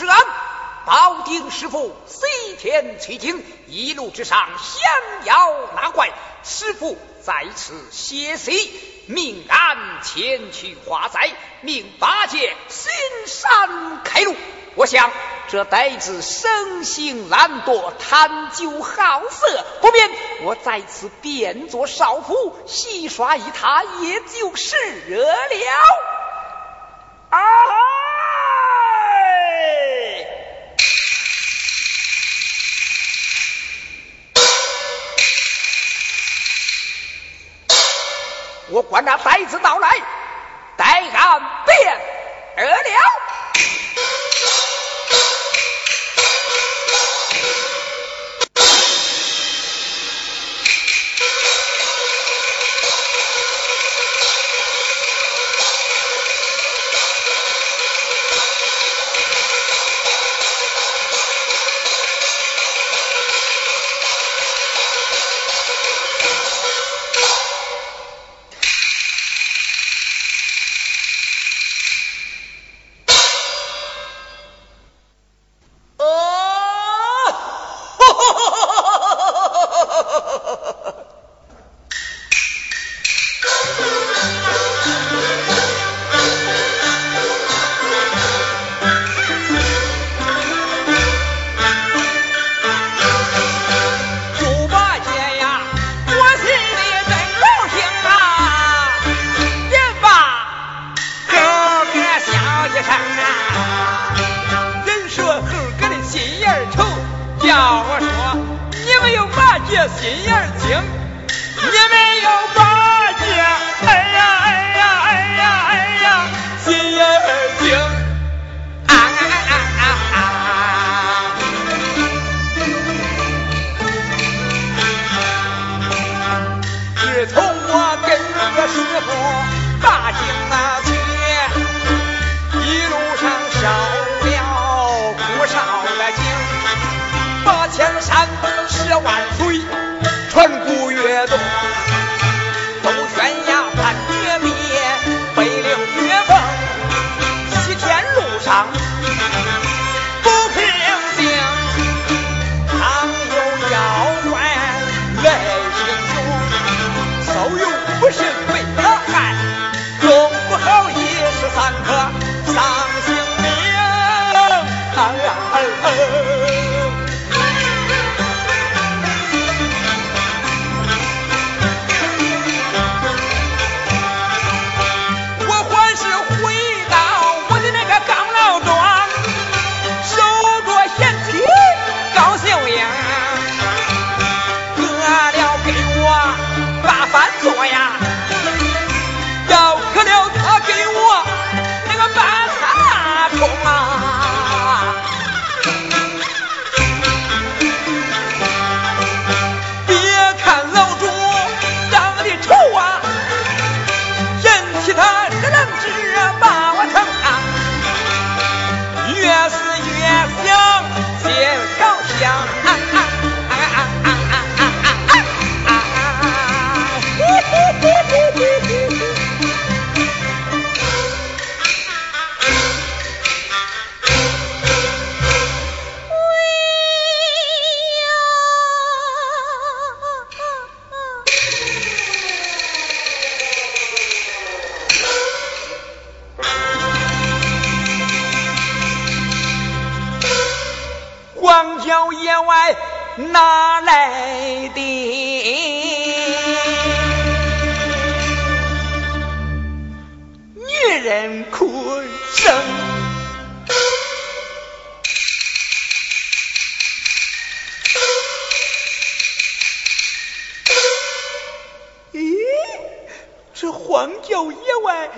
是俺保定师傅西天取经，一路之上降妖纳怪，师傅在此歇息，命俺前去化灾，命八戒巡山开路。我想这呆子生性懒惰，贪酒好色，不便我在此变作少妇，戏耍一他，也就是惹了。啊！我管那呆子到来，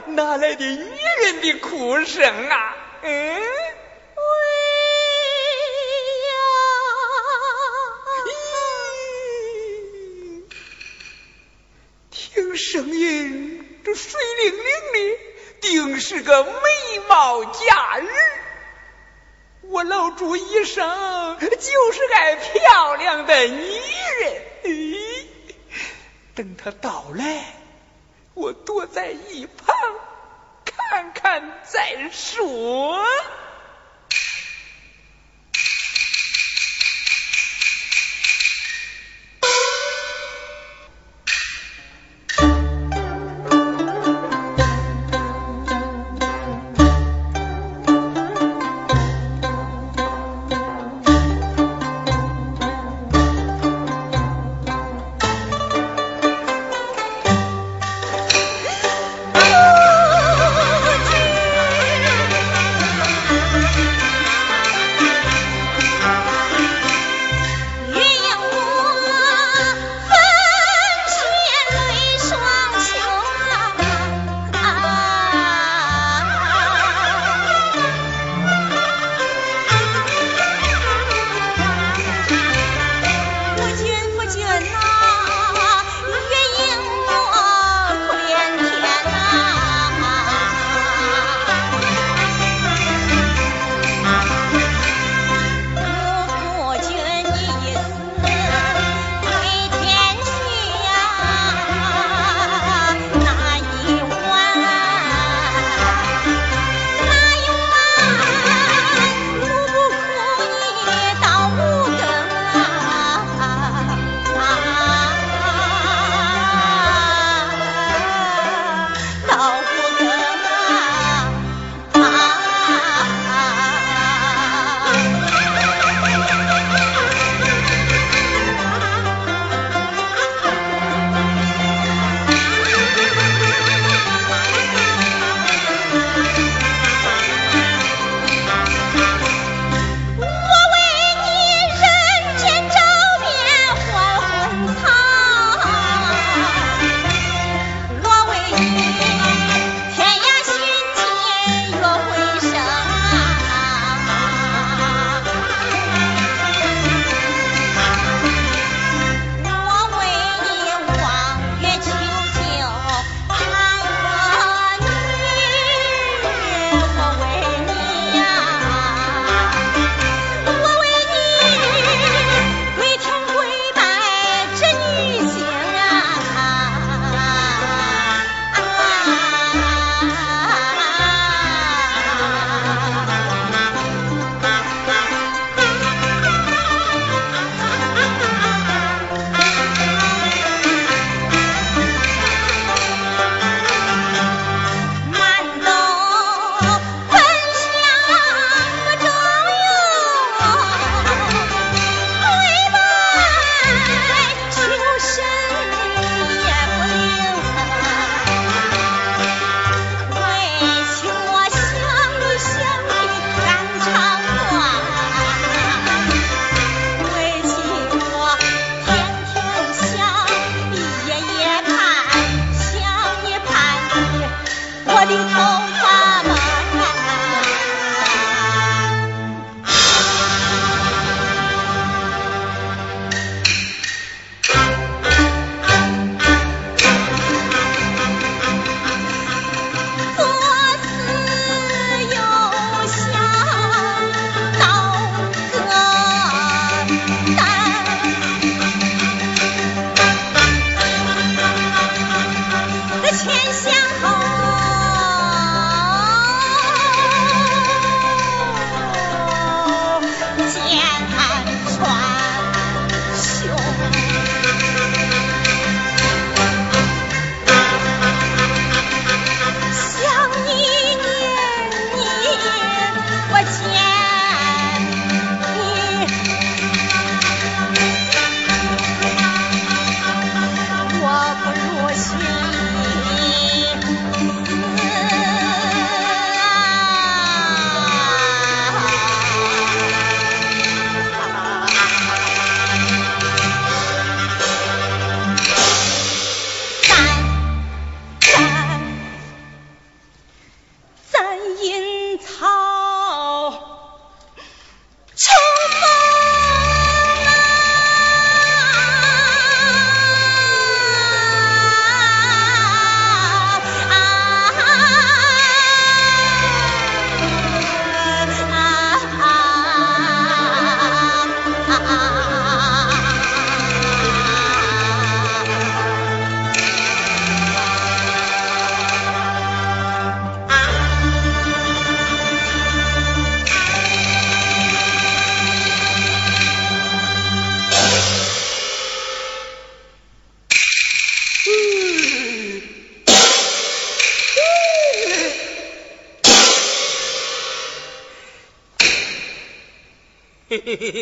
哪来的女人的哭声啊？嗯，喂。呀。听声音，这水灵灵的，定是个美貌佳人。我老朱一生就是个漂亮的女人。哎。等他到来。我躲在一旁看看再说。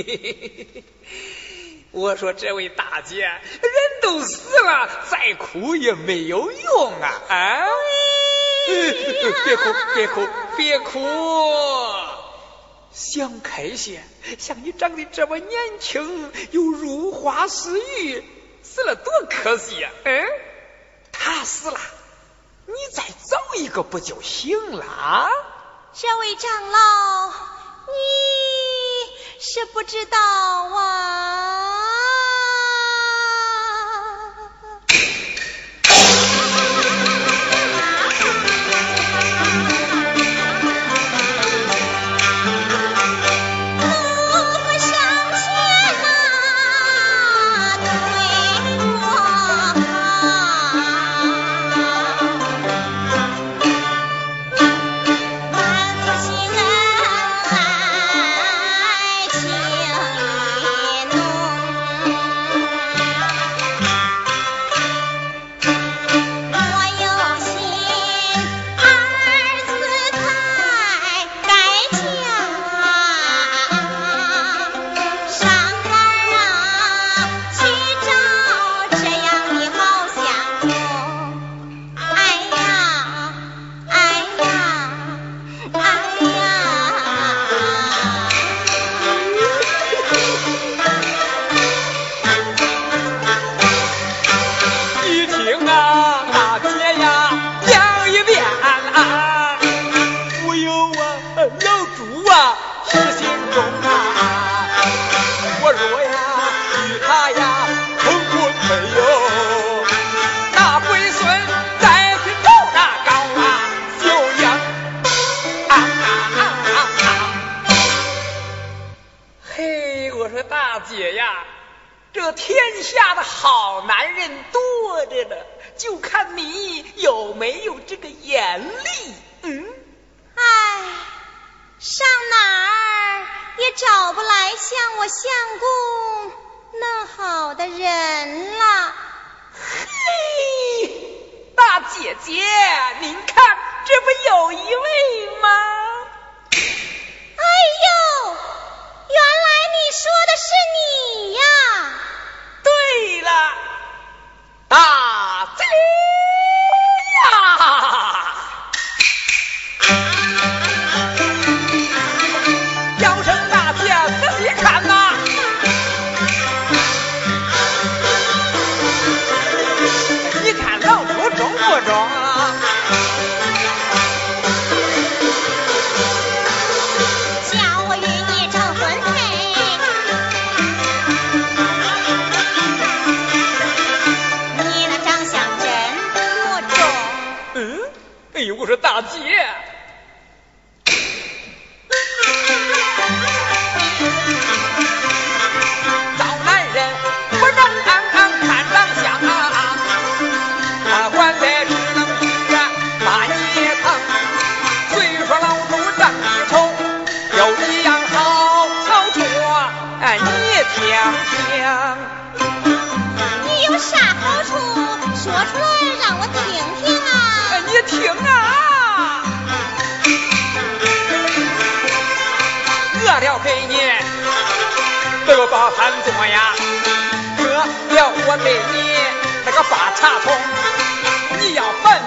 我说这位大姐，人都死了，再哭也没有用啊！啊！别哭，别哭，别哭！想开些，像你长得这么年轻，又如花似玉，死了多可惜呀！嗯，他死了，你再找一个不就行了？这位长老，你是不知道啊。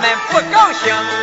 们不高兴。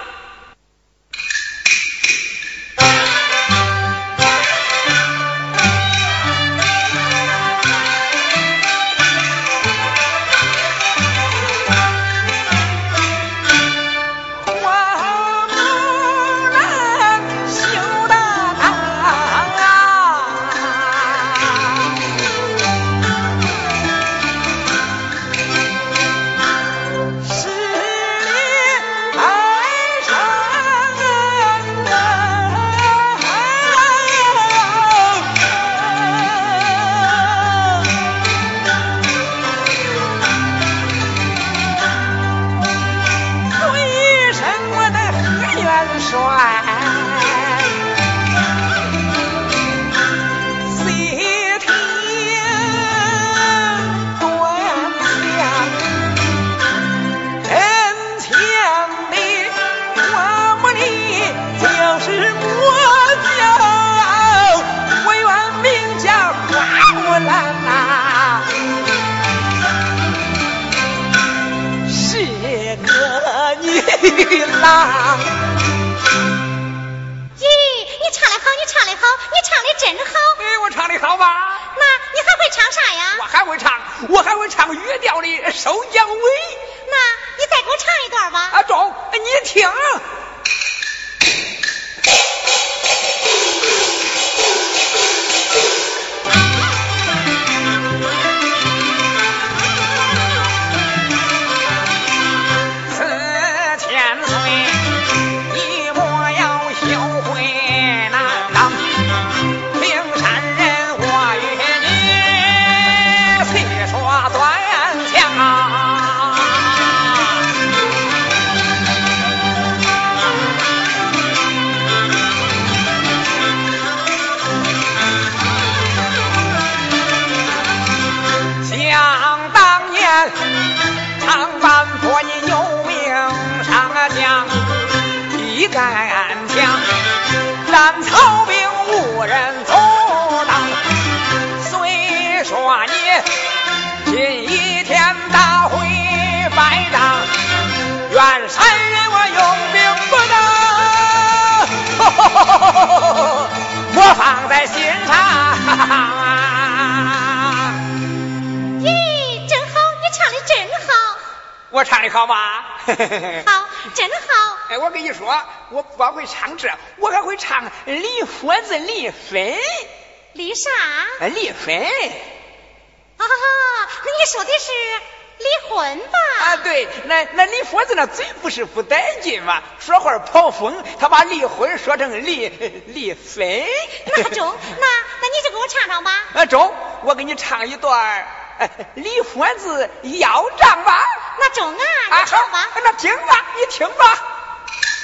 我用兵不当，我放在心上。我唱的好吧？好，真好。哎，我跟你说，我不光会唱这，我还会唱离婚子离分。离啥？离婚。啊，那你说的是离婚吧？啊，对，那那李佛子那嘴不是不带劲吗？说话跑风，他把离婚说成离离分。那中，那那你就给我唱唱吧。啊，中，我给你唱一段离婚子要账吧。那中啊，你唱吧。那听吧，你听吧。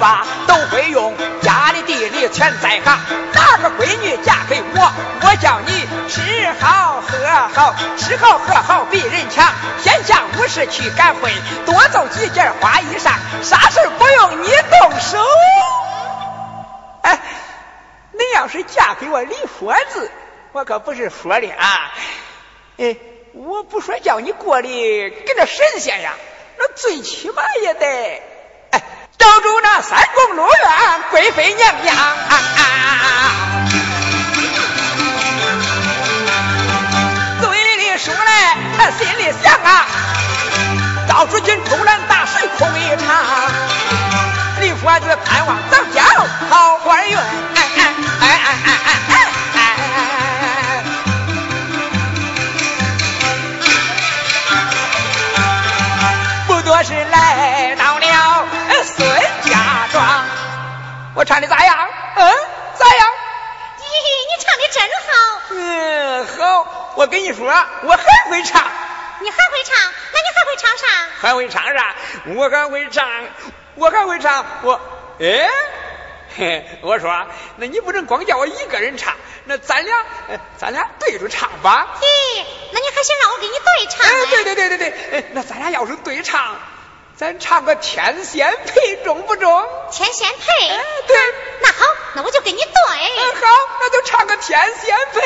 吧都会用，家里地里全在行。哪个闺女嫁给我，我叫你吃好喝好，吃好喝好比人强。闲暇无事去赶会，多做几件花衣裳，啥事不用你动手。哎，你要是嫁给我李佛子，我可不是说的啊，哎。我不说叫你过的跟那神仙呀，那最起码也得哎找住那三宫六院贵妃娘娘。嘴里说来，心里想啊，赵出军突然大水空一场，李佛子盼望早交好官运。哎哎哎哎哎哎。我唱的咋样？嗯，咋样？咦，你唱的真好。嗯，好。我跟你说，我还会唱。你还会唱？那你还会唱啥？还会唱啥？我还会唱，我还会唱，我哎，嘿，我说，那你不能光叫我一个人唱，那咱俩，咱俩对着唱吧。咦，那你还想让我给你对唱？哎，对对对对对，那咱俩要是对唱，咱唱个天仙配中不中？天仙配？哎，对。那好，那我就给你对。嗯好，那就唱个天仙配。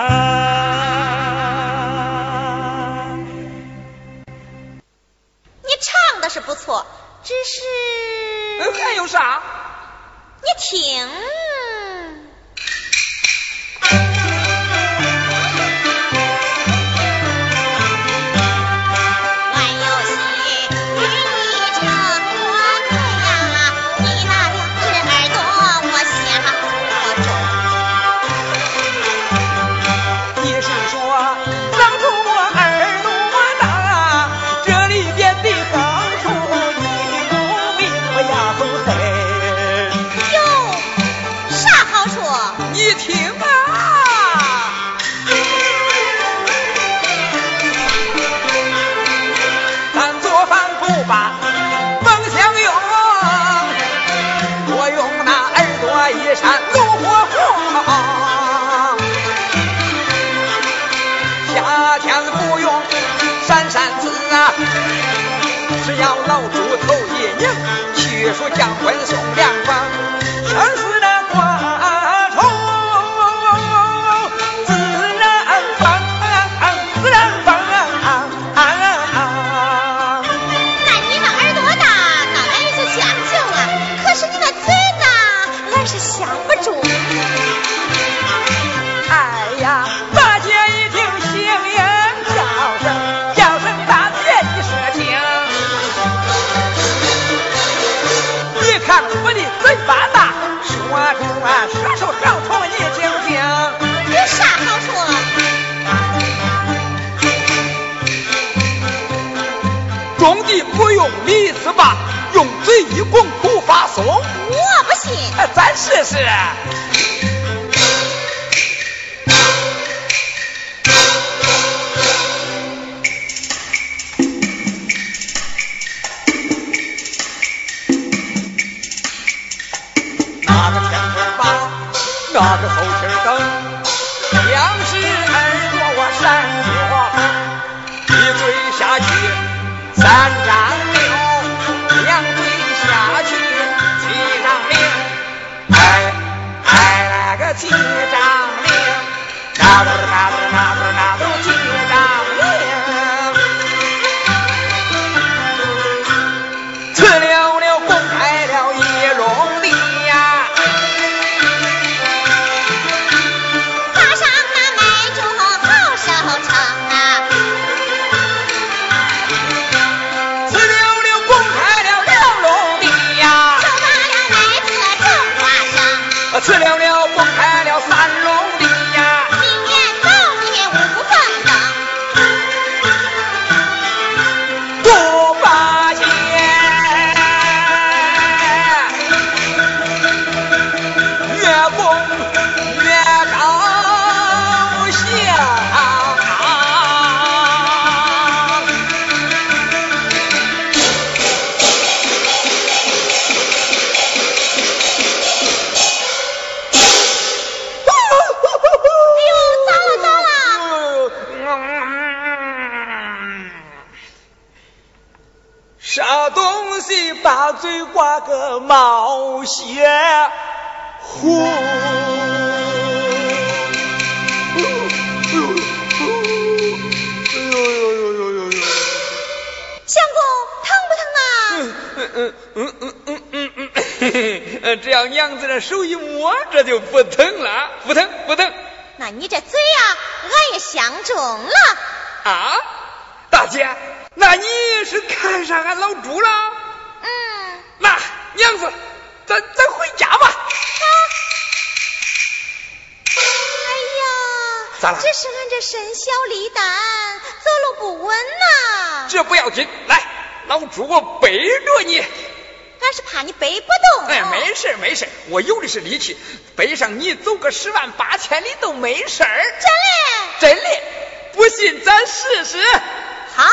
啊。你唱的是不错，只是。还有啥？你听。只要老猪头一拧，去说结婚送粮。一共不发松，我不信，咱试试。拿个前蹄儿，拿个后蹄蹬，两只耳朵我闪躲，一跪下去，三站。娘子这手一摸，这就不疼了，不疼不疼。那你这嘴呀，俺也相中了。啊，大姐，那你是看上俺老朱了？嗯。那娘子，咱咱回家吧。啊。哎呀，咋了？这是俺这身小力大，走路不稳呐。这不要紧，来，老朱我背着你。俺是怕你背不动。哎，没事没事，我有的是力气，背上你走个十万八千里都没事儿。真的？真的，不信咱试试。好。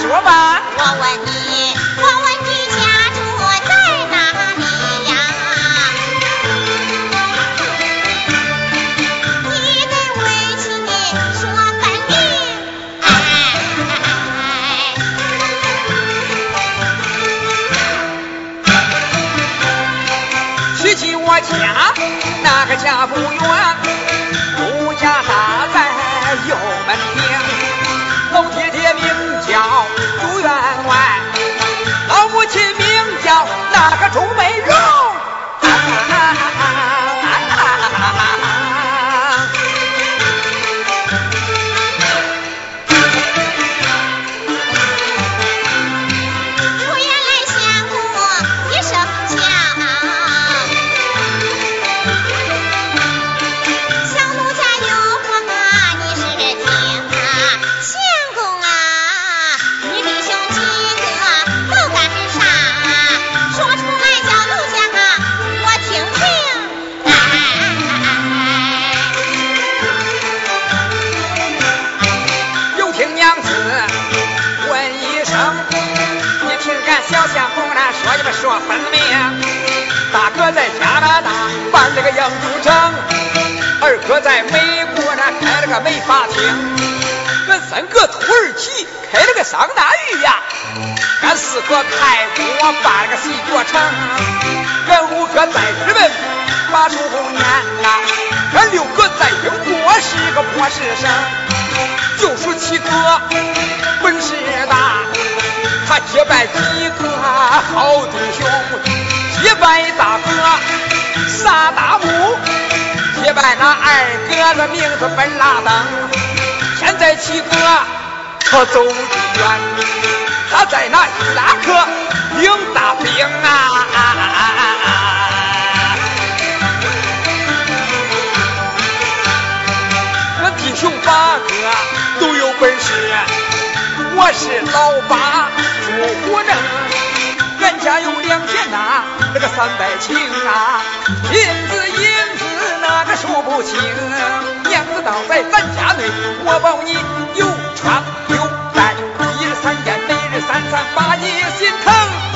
说吧。我问你，我问你家住在哪里呀？你得为亲说分明。提起我家，那个家不远，朱家大在右门厅，老爹爹名叫 out. 公那说一个说分明。大哥在加拿大办了个养猪场，二哥在美国那开了个美发厅，俺三哥土耳其开了个桑拿浴呀，俺四哥泰国办了个洗脚城，俺五哥在日本把书念呐，俺六哥在英国是个博士生。就属七哥本事大，他结拜几个好弟兄，结拜大哥撒大木，结拜那二哥的名字本拉登。现在七哥他走得远，他在那伊拉克领大兵啊。我弟兄八个都有本事，我是老八朱虎正，俺家有两田呐，那个三百顷啊，银子银子那个数不清，娘子倒在咱家内，我保你有穿有戴，一日三餐，每日三餐把你心疼。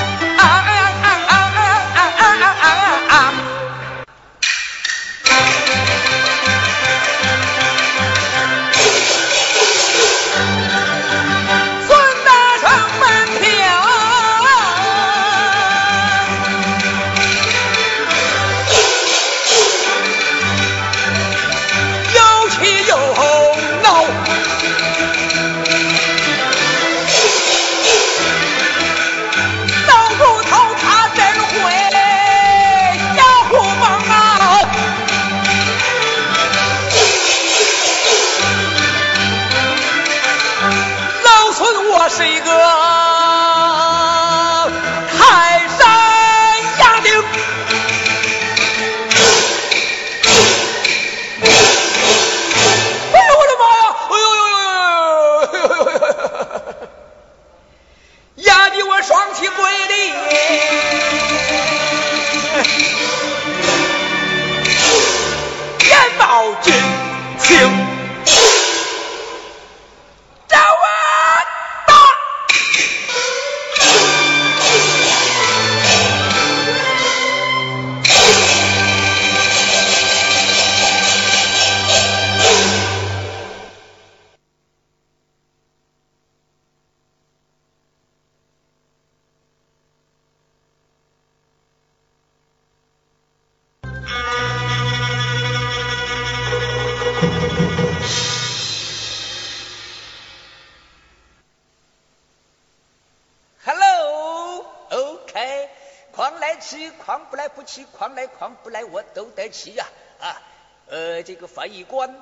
吃，狂不来不吃，狂来狂不来，我都得吃呀啊！呃，这个翻译官，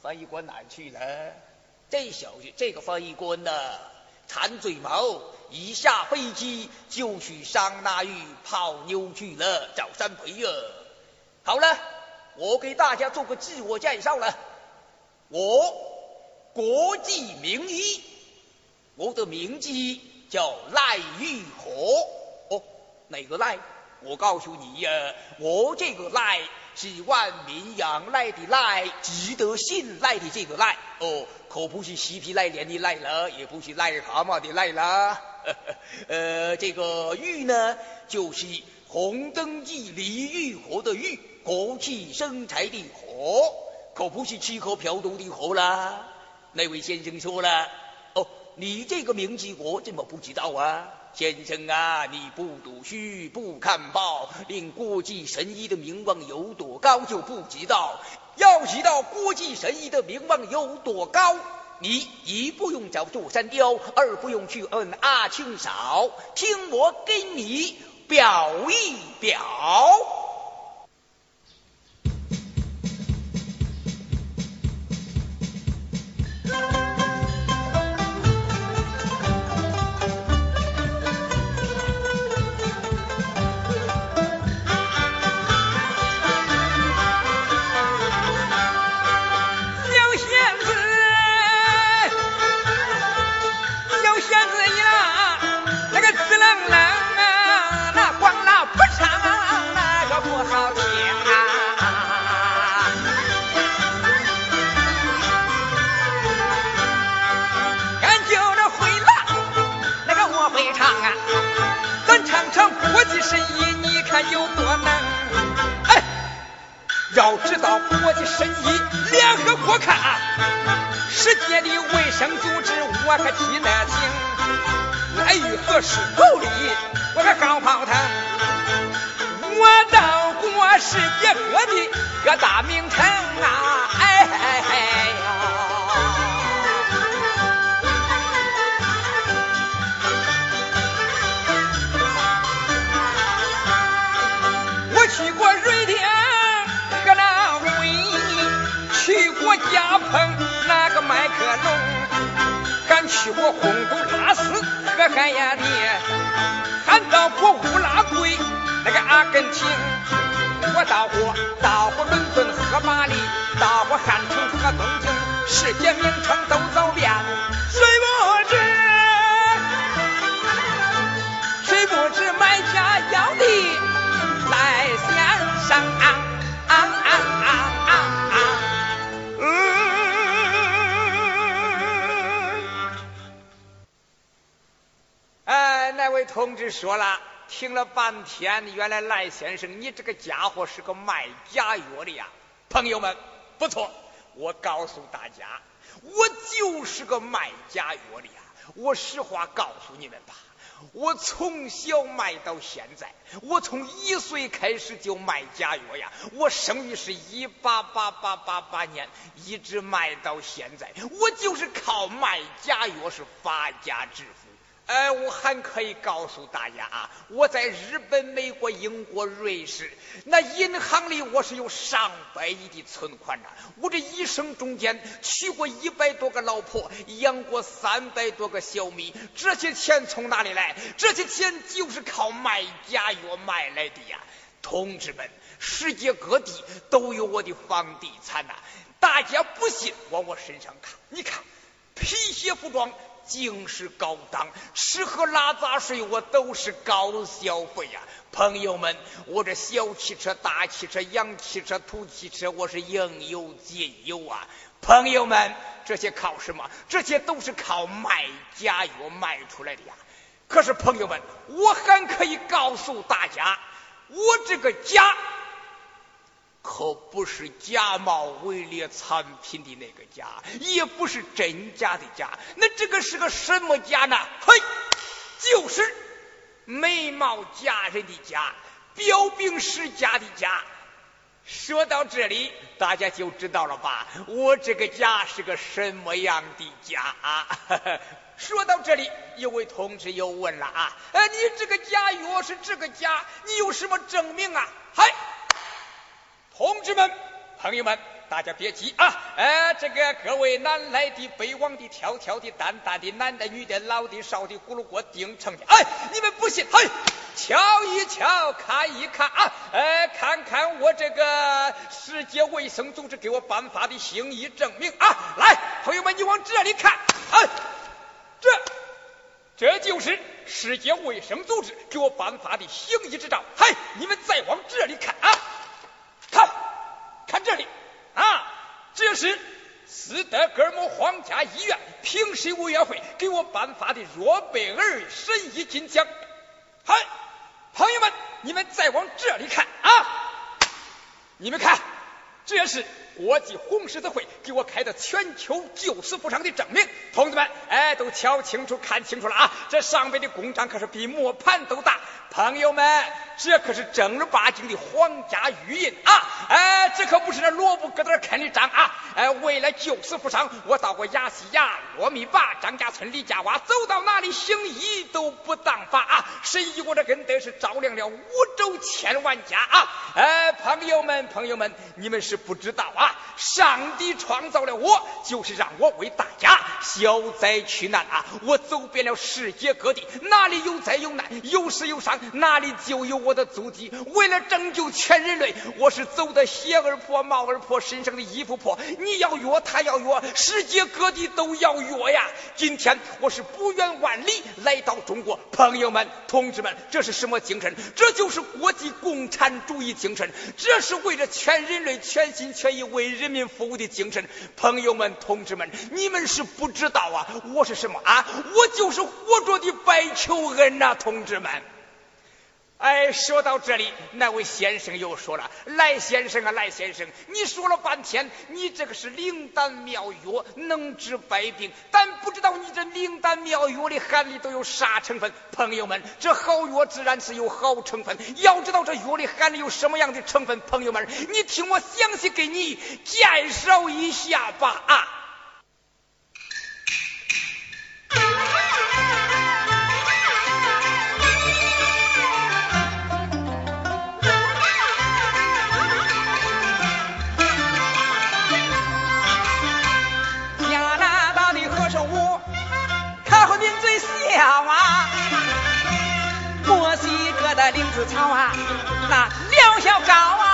翻译官哪去了？这小子，这个翻译官呢，馋嘴毛，一下飞机就去桑拿浴泡妞去了，找三陪呀。好了，我给大家做个自我介绍了，我国际名医，我的名字叫赖玉和。哪个赖？我告诉你呀，我这个赖是万民仰赖的赖，值得信赖的这个赖。哦，可不是嬉皮赖脸的赖了，也不是癞蛤蟆的赖了。呃，这个玉呢，就是红灯记李玉和的玉，国际生财的和，可不是吃喝嫖赌的和啦。那位先生说了，哦，你这个名字我怎么不知道啊？先生啊，你不读书不看报，令国际神医的名望有多高就不知道。要知道国际神医的名望有多高，你一不用找座山雕，二不用去问阿青嫂，听我给你表一表。的神医你看有多能？哎要知道国际神医联合国看，世界的卫生组织我可记得清。来与何时口里我可高跑腾，我到过世界各地各大名城啊！去过洪都拉斯和汉亚的，还到过乌拉圭那个阿根廷。我到过到过伦敦和巴黎，到过汉城和东京，世界名城都走遍。谁不知？谁不知买家要的来这位同志说了，听了半天，原来赖先生你这个家伙是个卖假药的呀！朋友们，不错，我告诉大家，我就是个卖假药的呀！我实话告诉你们吧，我从小卖到现在，我从一岁开始就卖假药呀！我生于是一八八八八八年，一直卖到现在，我就是靠卖假药是发家致富。哎，我还可以告诉大家啊，我在日本、美国、英国、瑞士那银行里，我是有上百亿的存款的。我这一生中间娶过一百多个老婆，养过三百多个小米，这些钱从哪里来？这些钱就是靠卖假药卖来的呀！同志们，世界各地都有我的房地产呐，大家不信，往我身上看，你看皮鞋服装。尽是高档，吃喝拉撒睡我都是高消费呀！朋友们，我这小汽车、大汽车、洋汽车、土汽车，我是应有尽有啊！朋友们，这些靠什么？这些都是靠卖假药卖出来的呀！可是朋友们，我还可以告诉大家，我这个假。可不是假冒伪劣产品的那个假，也不是真假的假，那这个是个什么假呢？嘿，就是美貌佳人的假，标兵世家的假。说到这里，大家就知道了吧？我这个假是个什么样的假？说到这里，有位同志又问了啊，呃，你这个假药是这个假，你有什么证明啊？嗨，同志们、朋友们。大家别急啊！呃，这个各位南来的、北往的、跳跳的、淡淡的、男的、女的、老的、少的、咕噜锅顶成的，哎，你们不信？嘿，瞧一瞧，看一看啊！呃，看看我这个世界卫生组织给我颁发的行医证明啊！来，朋友们，你往这里看，啊，这这就是世界卫生组织给我颁发的行医执照。嘿，你们再往这里看啊，看，看这里。啊，这是斯德哥尔摩皇家医院评审委员会给我颁发的诺贝尔神医金奖。嗨，朋友们，你们再往这里看啊，你们看，这是。国际红十字会给我开的全球救死扶伤的证明，同志们，哎，都瞧清楚、看清楚了啊！这上面的公章可是比磨盘都大，朋友们，这可是正儿八经的皇家御印啊！哎，这可不是那萝卜疙瘩啃的章啊！哎，为了救死扶伤，我到过亚细亚、糯米坝、张家村、李家洼，走到哪里行医都不当法啊！神医我这根德是照亮了五洲千万家啊！哎，朋友们，朋友们，你们是不知道啊！上帝创造了我，就是让我为大家消灾去难啊！我走遍了世界各地，哪里有灾有难、有事有伤，哪里就有我的足迹。为了拯救全人类，我是走的鞋儿破、帽儿破，身上的衣服破。你要约，他要约，世界各地都要约呀！今天我是不远万里来到中国，朋友们、同志们，这是什么精神？这就是国际共产主义精神，这是为了全人类全心全意为。为人民服务的精神，朋友们、同志们，你们是不知道啊！我是什么啊？我就是活着的白求恩呐，同志们。哎，说到这里，那位先生又说了：“赖先生啊，赖先生，你说了半天，你这个是灵丹妙药，能治百病，但不知道你这灵丹妙药的含里都有啥成分。朋友们，这好药自然是有好成分，要知道这药里含的有什么样的成分，朋友们，你听我详细给你介绍一下吧啊。”子草啊，那疗效高啊！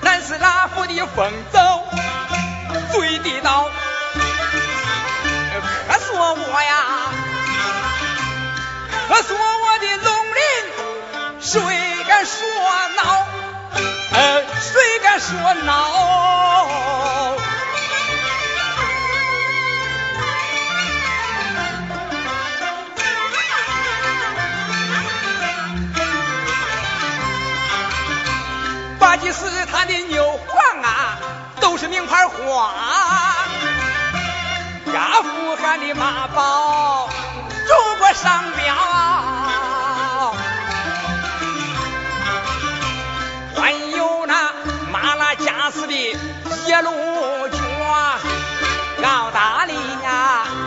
南斯拉夫的风走最地道，可说我呀，可说我的龙鳞，谁敢说孬？呃，谁敢说孬？壮，呀呼喊的马宝中国商标，还有那马拉加斯的耶路卷，澳大利亚。